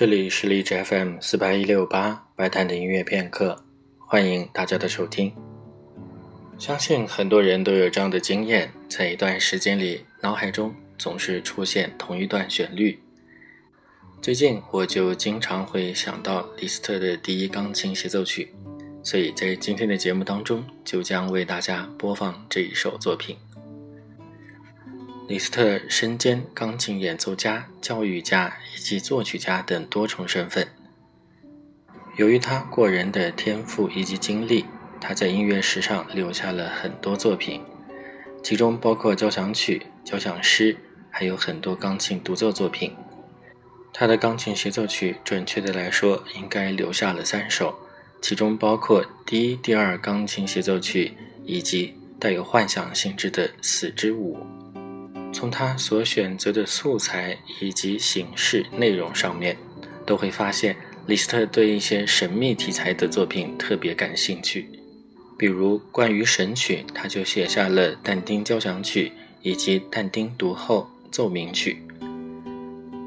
这里是荔枝 FM 四八一六八白谈的音乐片刻，欢迎大家的收听。相信很多人都有这样的经验，在一段时间里，脑海中总是出现同一段旋律。最近我就经常会想到李斯特的第一钢琴协奏曲，所以在今天的节目当中，就将为大家播放这一首作品。李斯特身兼钢琴演奏家、教育家以及作曲家等多重身份。由于他过人的天赋以及经历，他在音乐史上留下了很多作品，其中包括交响曲、交响诗，还有很多钢琴独奏作品。他的钢琴协奏曲，准确的来说，应该留下了三首，其中包括第一、第二钢琴协奏曲，以及带有幻想性质的《死之舞》。从他所选择的素材以及形式内容上面，都会发现李斯特对一些神秘题材的作品特别感兴趣。比如关于神曲，他就写下了但丁交响曲以及但丁读后奏鸣曲；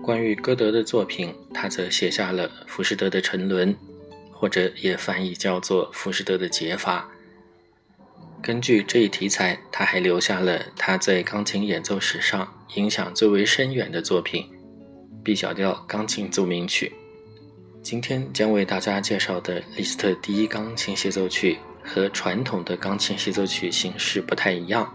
关于歌德的作品，他则写下了浮士德的沉沦，或者也翻译叫做浮士德的解法。根据这一题材，他还留下了他在钢琴演奏史上影响最为深远的作品《B 小调钢琴奏鸣曲》。今天将为大家介绍的李斯特第一钢琴协奏曲和传统的钢琴协奏曲形式不太一样。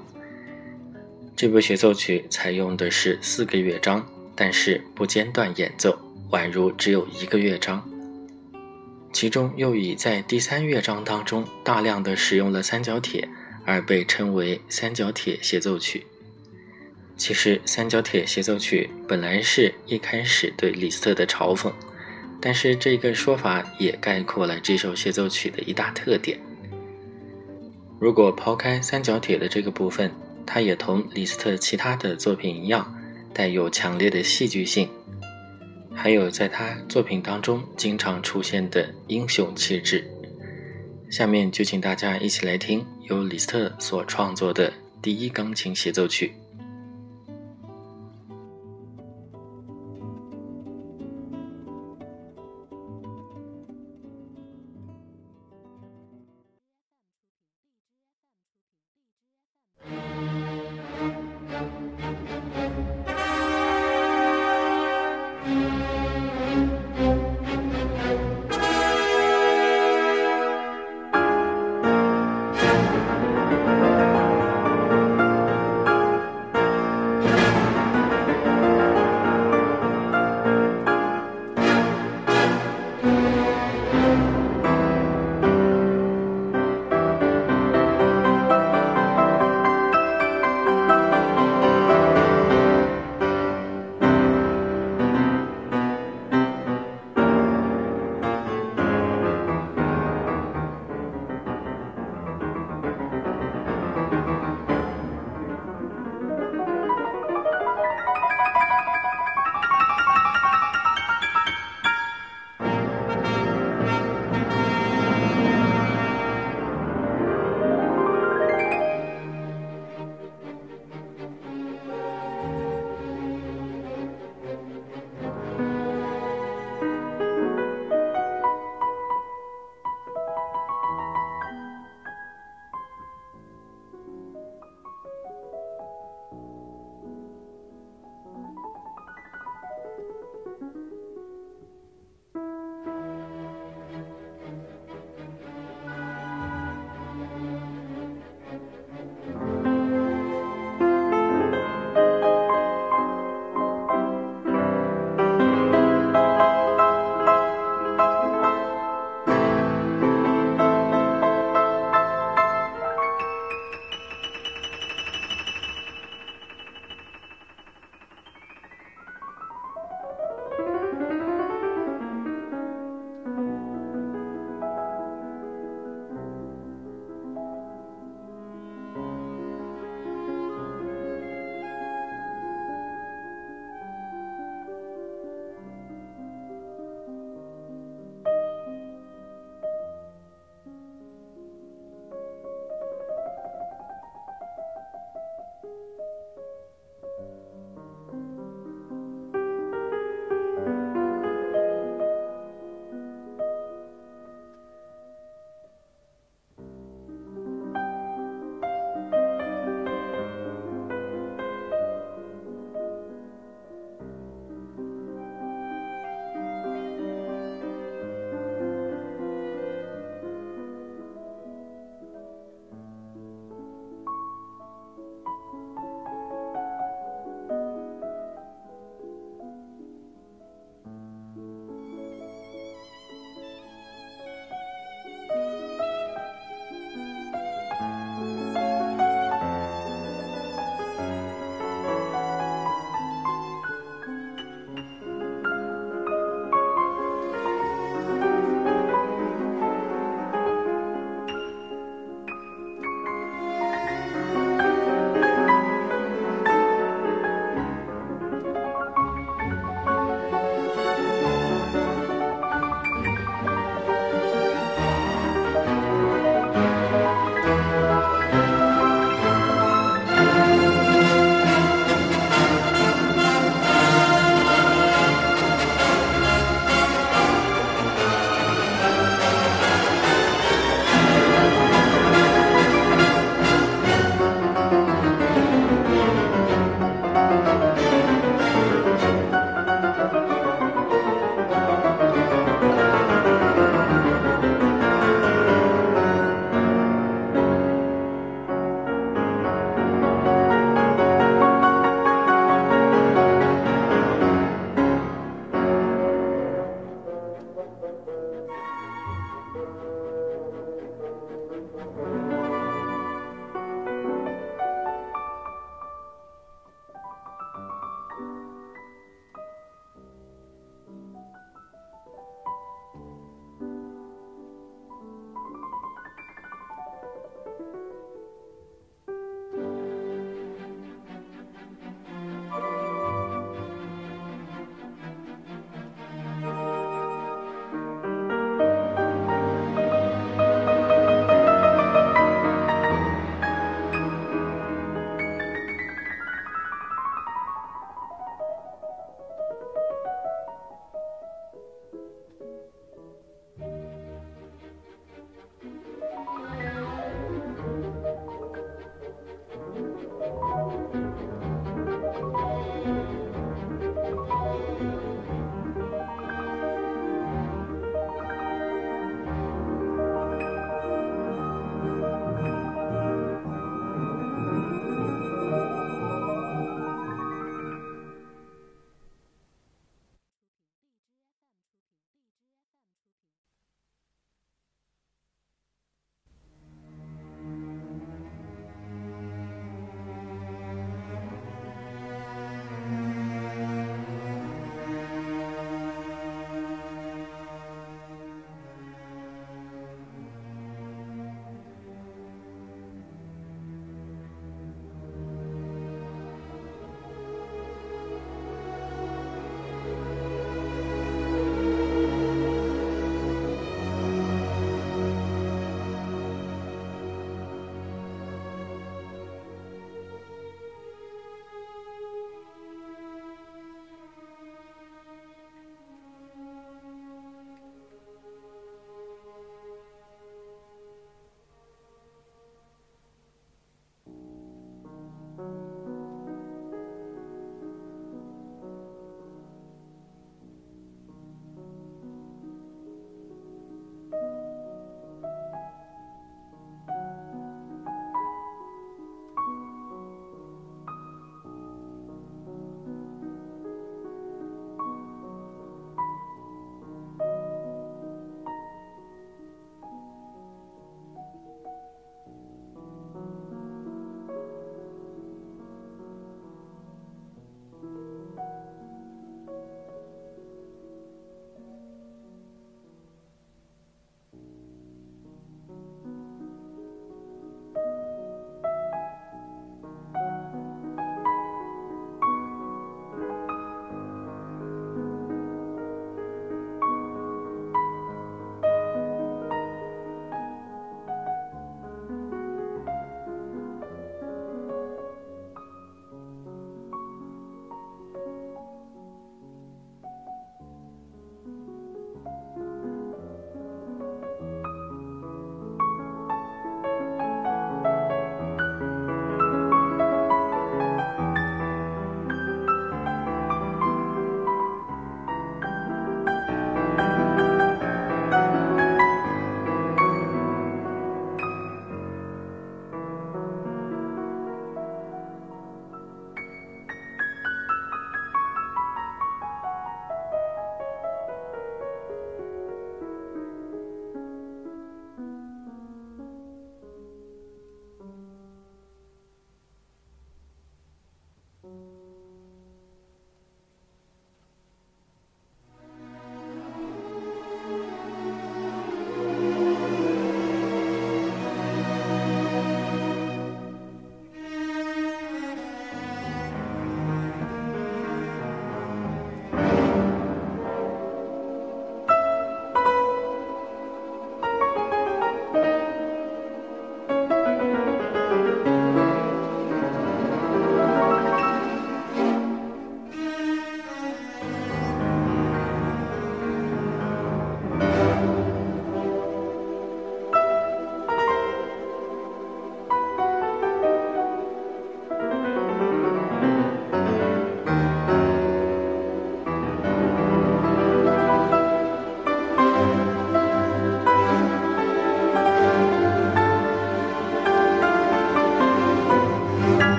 这部协奏曲采用的是四个乐章，但是不间断演奏，宛如只有一个乐章。其中又以在第三乐章当中大量的使用了三角铁。而被称为三角铁协奏曲。其实，三角铁协奏曲本来是一开始对李斯特的嘲讽，但是这个说法也概括了这首协奏曲的一大特点。如果抛开三角铁的这个部分，它也同李斯特其他的作品一样，带有强烈的戏剧性，还有在他作品当中经常出现的英雄气质。下面就请大家一起来听由李斯特所创作的第一钢琴协奏曲。